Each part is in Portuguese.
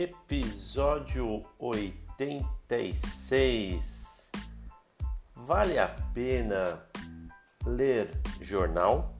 Episódio 86. Vale a pena ler jornal?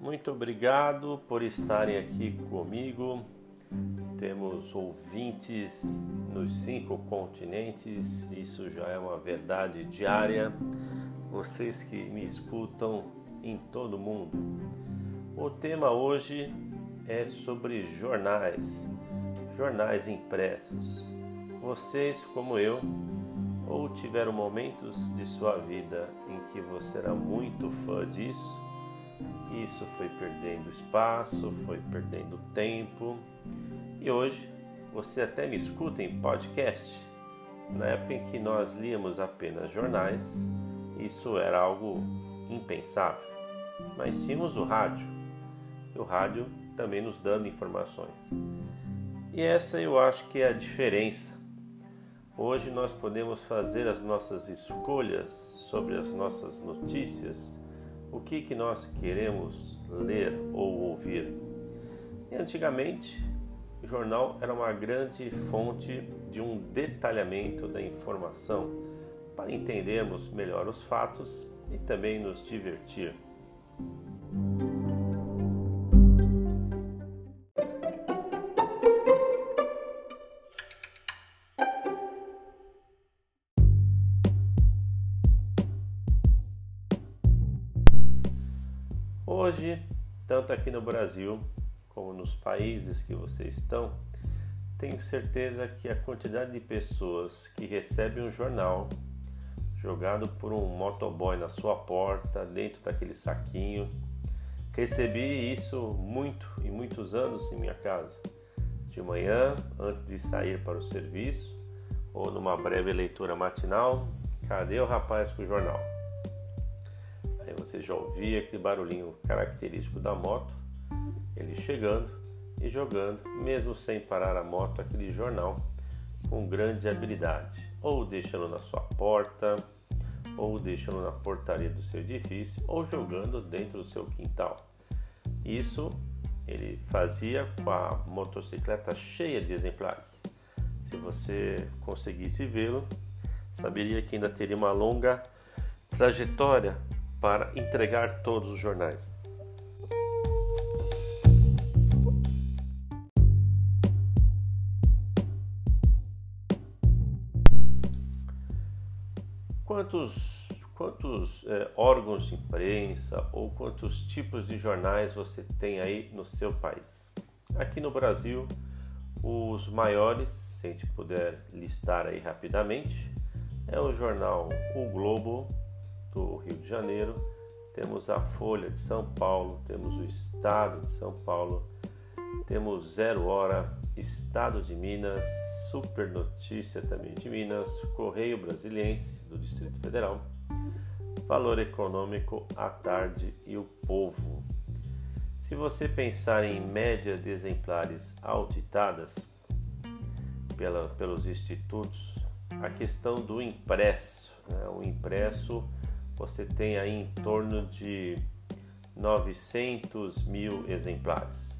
Muito obrigado por estarem aqui comigo. Temos ouvintes nos cinco continentes, isso já é uma verdade diária. Vocês que me escutam em todo o mundo. O tema hoje é sobre jornais, jornais impressos. Vocês, como eu, ou tiveram momentos de sua vida em que você era muito fã disso, isso foi perdendo espaço, foi perdendo tempo, e hoje você até me escuta em podcast. Na época em que nós líamos apenas jornais, isso era algo impensável. Mas tínhamos o rádio, e o rádio também nos dando informações. E essa eu acho que é a diferença. Hoje nós podemos fazer as nossas escolhas sobre as nossas notícias, o que, que nós queremos ler ou ouvir. E antigamente o jornal era uma grande fonte de um detalhamento da informação para entendermos melhor os fatos e também nos divertir. Hoje, tanto aqui no Brasil como nos países que vocês estão, tenho certeza que a quantidade de pessoas que recebem um jornal jogado por um motoboy na sua porta, dentro daquele saquinho, recebi isso muito e muitos anos em minha casa. De manhã, antes de sair para o serviço, ou numa breve leitura matinal, cadê o rapaz com o jornal? Você já ouvia aquele barulhinho característico da moto ele chegando e jogando, mesmo sem parar a moto, aquele jornal com grande habilidade, ou deixando na sua porta, ou deixando na portaria do seu edifício, ou jogando dentro do seu quintal. Isso ele fazia com a motocicleta cheia de exemplares. Se você conseguisse vê-lo, saberia que ainda teria uma longa trajetória para entregar todos os jornais. Quantos, quantos é, órgãos de imprensa ou quantos tipos de jornais você tem aí no seu país? Aqui no Brasil, os maiores, se a gente puder listar aí rapidamente, é o jornal O Globo do Rio de Janeiro, temos a Folha de São Paulo, temos o Estado de São Paulo, temos Zero Hora, Estado de Minas, Super Notícia também de Minas, Correio Brasiliense do Distrito Federal, Valor Econômico à Tarde e o Povo. Se você pensar em média de exemplares auditadas pela, pelos institutos, a questão do impresso, né? o impresso você tem aí em torno de 900 mil exemplares.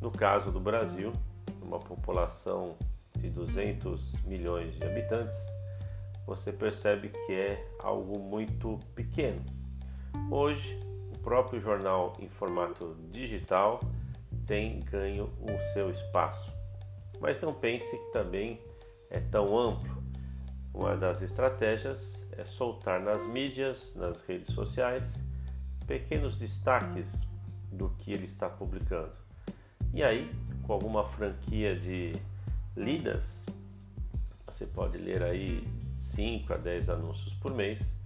No caso do Brasil, uma população de 200 milhões de habitantes, você percebe que é algo muito pequeno. Hoje, o próprio jornal em formato digital tem ganho o seu espaço. Mas não pense que também é tão amplo. Uma das estratégias é soltar nas mídias, nas redes sociais, pequenos destaques do que ele está publicando. E aí, com alguma franquia de lidas, você pode ler aí 5 a 10 anúncios por mês,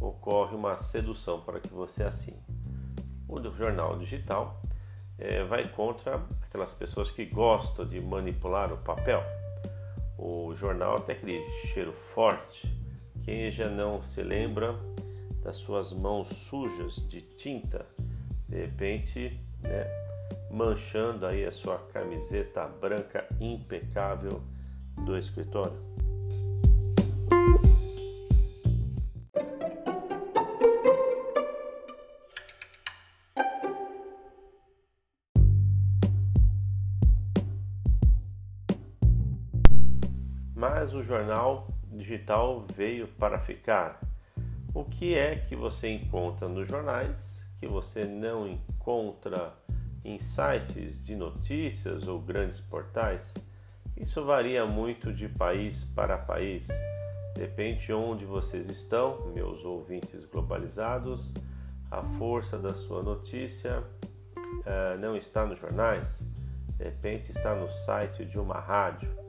ocorre uma sedução para que você assine. O jornal digital é, vai contra aquelas pessoas que gostam de manipular o papel. O jornal tem aquele cheiro forte. Quem já não se lembra das suas mãos sujas de tinta, de repente, né, manchando aí a sua camiseta branca impecável do escritório? Mas o jornal digital veio para ficar. O que é que você encontra nos jornais que você não encontra em sites de notícias ou grandes portais? Isso varia muito de país para país. Depende de onde vocês estão, meus ouvintes globalizados. A força da sua notícia uh, não está nos jornais, de repente está no site de uma rádio.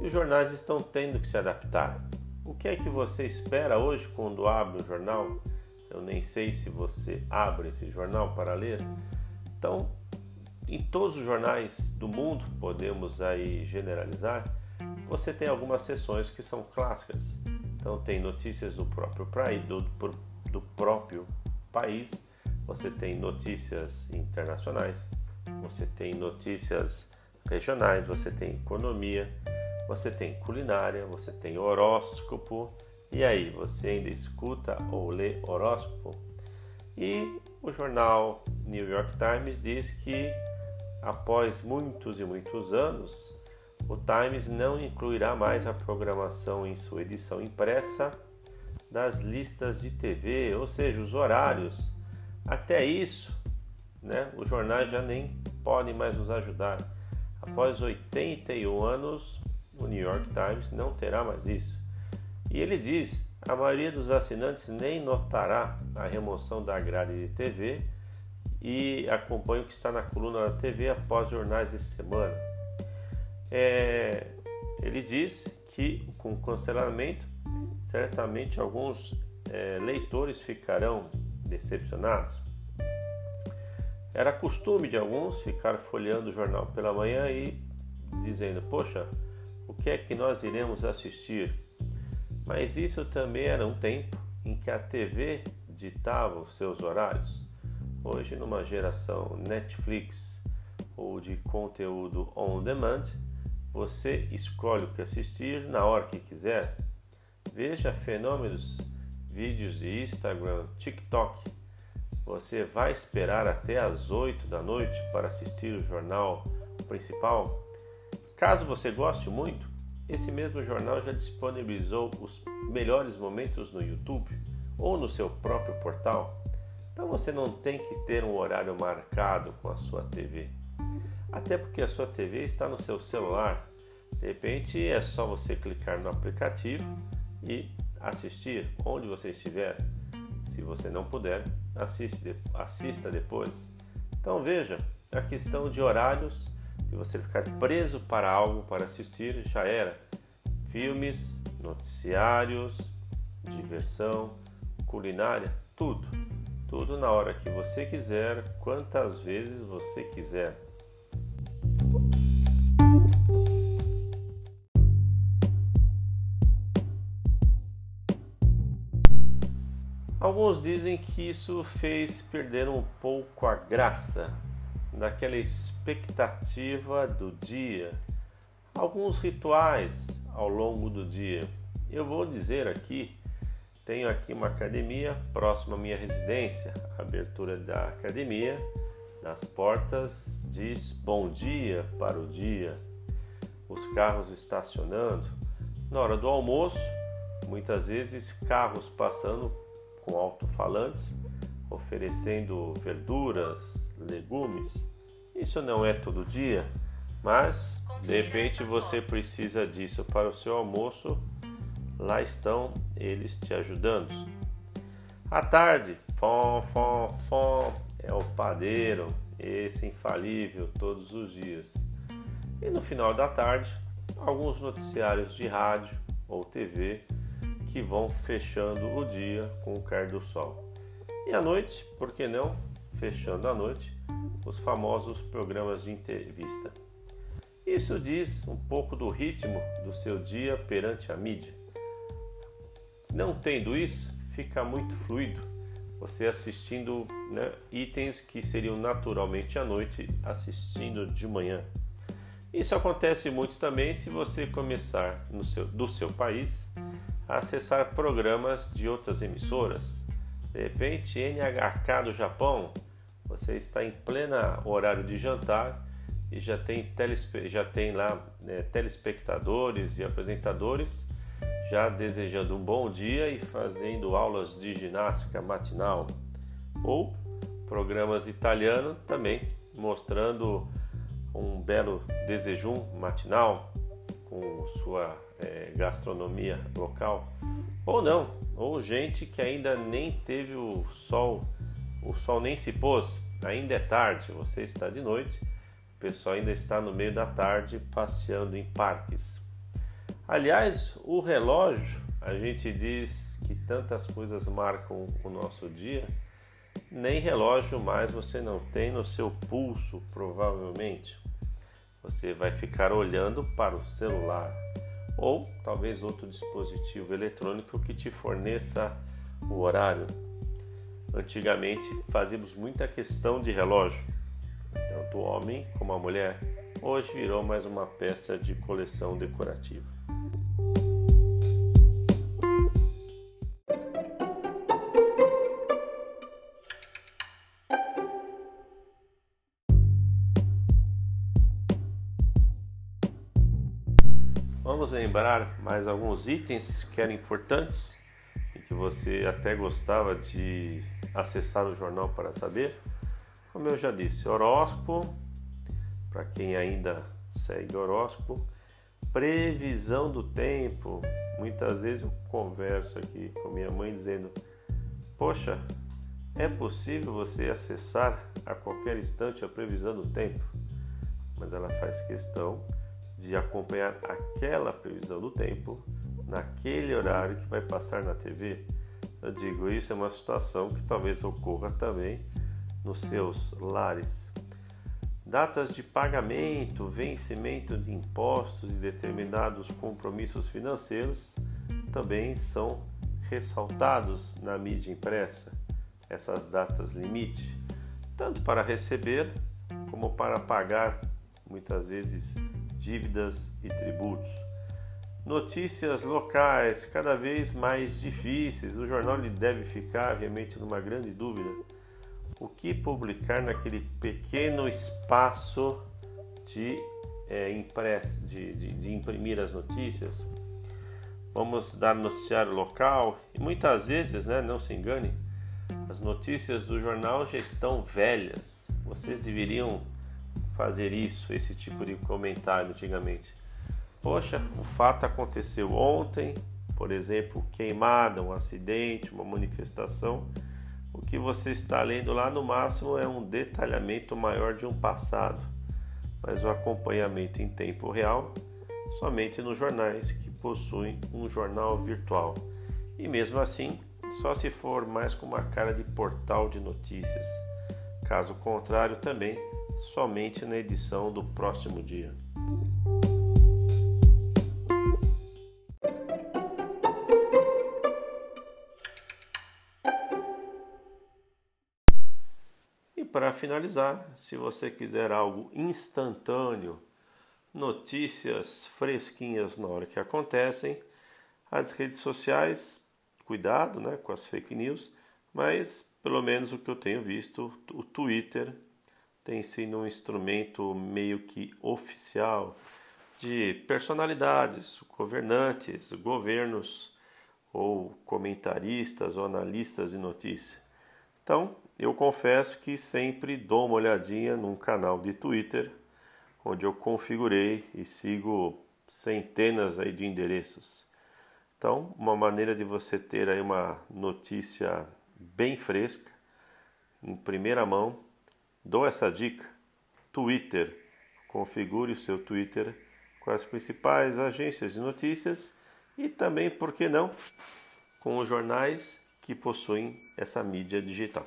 E os jornais estão tendo que se adaptar. O que é que você espera hoje quando abre o jornal? Eu nem sei se você abre esse jornal para ler. Então, em todos os jornais do mundo, podemos aí generalizar, você tem algumas seções que são clássicas. Então tem notícias do próprio do, do próprio país, você tem notícias internacionais, você tem notícias regionais, você tem economia, você tem culinária, você tem horóscopo. E aí, você ainda escuta ou lê horóscopo? E o jornal New York Times diz que após muitos e muitos anos, o Times não incluirá mais a programação em sua edição impressa das listas de TV, ou seja, os horários. Até isso, né, os jornais já nem podem mais nos ajudar. Após 81 anos, o New York Times não terá mais isso. E ele diz: a maioria dos assinantes nem notará a remoção da grade de TV e acompanha o que está na coluna da TV após jornais de semana. É, ele diz que com o cancelamento, certamente alguns é, leitores ficarão decepcionados. Era costume de alguns ficar folheando o jornal pela manhã e dizendo: Poxa, que é que nós iremos assistir. Mas isso também era um tempo em que a TV ditava os seus horários. Hoje, numa geração Netflix ou de conteúdo on demand, você escolhe o que assistir na hora que quiser. Veja fenômenos, vídeos de Instagram, TikTok. Você vai esperar até as 8 da noite para assistir o jornal principal? Caso você goste muito, esse mesmo jornal já disponibilizou os melhores momentos no YouTube ou no seu próprio portal. Então você não tem que ter um horário marcado com a sua TV. Até porque a sua TV está no seu celular. De repente é só você clicar no aplicativo e assistir onde você estiver. Se você não puder, assiste, assista depois. Então veja, a questão de horários e você ficar preso para algo para assistir, já era. Filmes, noticiários, diversão, culinária, tudo. Tudo na hora que você quiser, quantas vezes você quiser. Alguns dizem que isso fez perder um pouco a graça daquela expectativa do dia, alguns rituais ao longo do dia. Eu vou dizer aqui, tenho aqui uma academia próxima à minha residência, a abertura da academia, das portas diz bom dia para o dia. Os carros estacionando, na hora do almoço, muitas vezes carros passando com alto-falantes, oferecendo verduras, legumes. Isso não é todo dia, mas de repente você precisa disso para o seu almoço. Lá estão eles te ajudando. À tarde, fom, fom, fom, é o padeiro, esse infalível todos os dias. E no final da tarde, alguns noticiários de rádio ou TV que vão fechando o dia com o cair do sol. E à noite, por que não? fechando a noite, os famosos programas de entrevista. Isso diz um pouco do ritmo do seu dia perante a mídia. Não tendo isso, fica muito fluido você assistindo né, itens que seriam naturalmente à noite, assistindo de manhã. Isso acontece muito também se você começar seu, do seu país a acessar programas de outras emissoras. De repente, NHK do Japão você está em plena horário de jantar e já tem, telespe já tem lá né, telespectadores e apresentadores já desejando um bom dia e fazendo aulas de ginástica matinal ou programas italianos também mostrando um belo desejum matinal com sua é, gastronomia local ou não ou gente que ainda nem teve o sol o sol nem se pôs ainda é tarde você está de noite o pessoal ainda está no meio da tarde passeando em parques aliás o relógio a gente diz que tantas coisas marcam o nosso dia nem relógio mais você não tem no seu pulso, provavelmente. Você vai ficar olhando para o celular ou talvez outro dispositivo eletrônico que te forneça o horário. Antigamente fazíamos muita questão de relógio, tanto o homem como a mulher. Hoje virou mais uma peça de coleção decorativa. Vamos lembrar mais alguns itens que eram importantes e que você até gostava de acessar o jornal para saber. Como eu já disse, horóscopo, para quem ainda segue horóscopo, previsão do tempo. Muitas vezes eu converso aqui com minha mãe dizendo: Poxa, é possível você acessar a qualquer instante a previsão do tempo? Mas ela faz questão de acompanhar aquela previsão do tempo naquele horário que vai passar na TV. Eu digo, isso é uma situação que talvez ocorra também nos seus lares. Datas de pagamento, vencimento de impostos e determinados compromissos financeiros também são ressaltados na mídia impressa, essas datas limite, tanto para receber como para pagar, muitas vezes dívidas e tributos. Notícias locais cada vez mais difíceis. O jornal lhe deve ficar realmente numa grande dúvida. O que publicar naquele pequeno espaço de, é, impress, de, de, de imprimir as notícias? Vamos dar noticiário local e muitas vezes, né, não se engane, as notícias do jornal já estão velhas. Vocês deveriam fazer isso, esse tipo de comentário antigamente. Poxa, o fato aconteceu ontem, por exemplo, queimada, um acidente, uma manifestação. O que você está lendo lá no máximo é um detalhamento maior de um passado, mas o acompanhamento em tempo real somente nos jornais que possuem um jornal virtual. E mesmo assim, só se for mais com uma cara de portal de notícias. Caso contrário, também somente na edição do próximo dia. Para finalizar, se você quiser algo instantâneo, notícias fresquinhas na hora que acontecem, as redes sociais, cuidado né, com as fake news, mas pelo menos o que eu tenho visto, o Twitter tem sido um instrumento meio que oficial de personalidades, governantes, governos ou comentaristas ou analistas de notícia. Então, eu confesso que sempre dou uma olhadinha num canal de Twitter onde eu configurei e sigo centenas aí de endereços. Então, uma maneira de você ter aí uma notícia bem fresca, em primeira mão, Dou essa dica: Twitter. Configure o seu Twitter com as principais agências de notícias e também, por que não, com os jornais que possuem essa mídia digital.